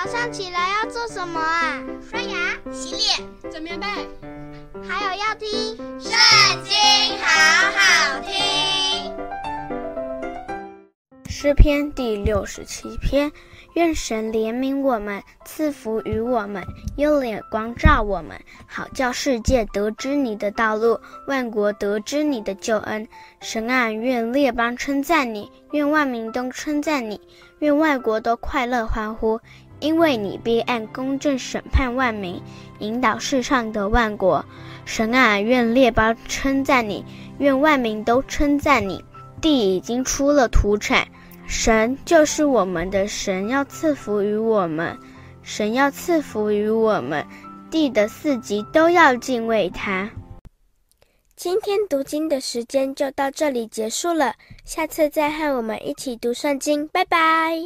早上起来要做什么啊？刷牙、洗脸、整棉被，还有要听《圣经》，好好听。诗篇第六十七篇。愿神怜悯我们，赐福于我们，用脸光照我们，好叫世界得知你的道路，万国得知你的救恩。神啊，愿列邦称赞你，愿万民都称赞你，愿外国都快乐欢呼，因为你必按公正审判万民，引导世上的万国。神啊，愿列邦称赞你，愿万民都称赞你。地已经出了土产。神就是我们的神，要赐福于我们。神要赐福于我们，地的四极都要敬畏他。今天读经的时间就到这里结束了，下次再和我们一起读圣经，拜拜。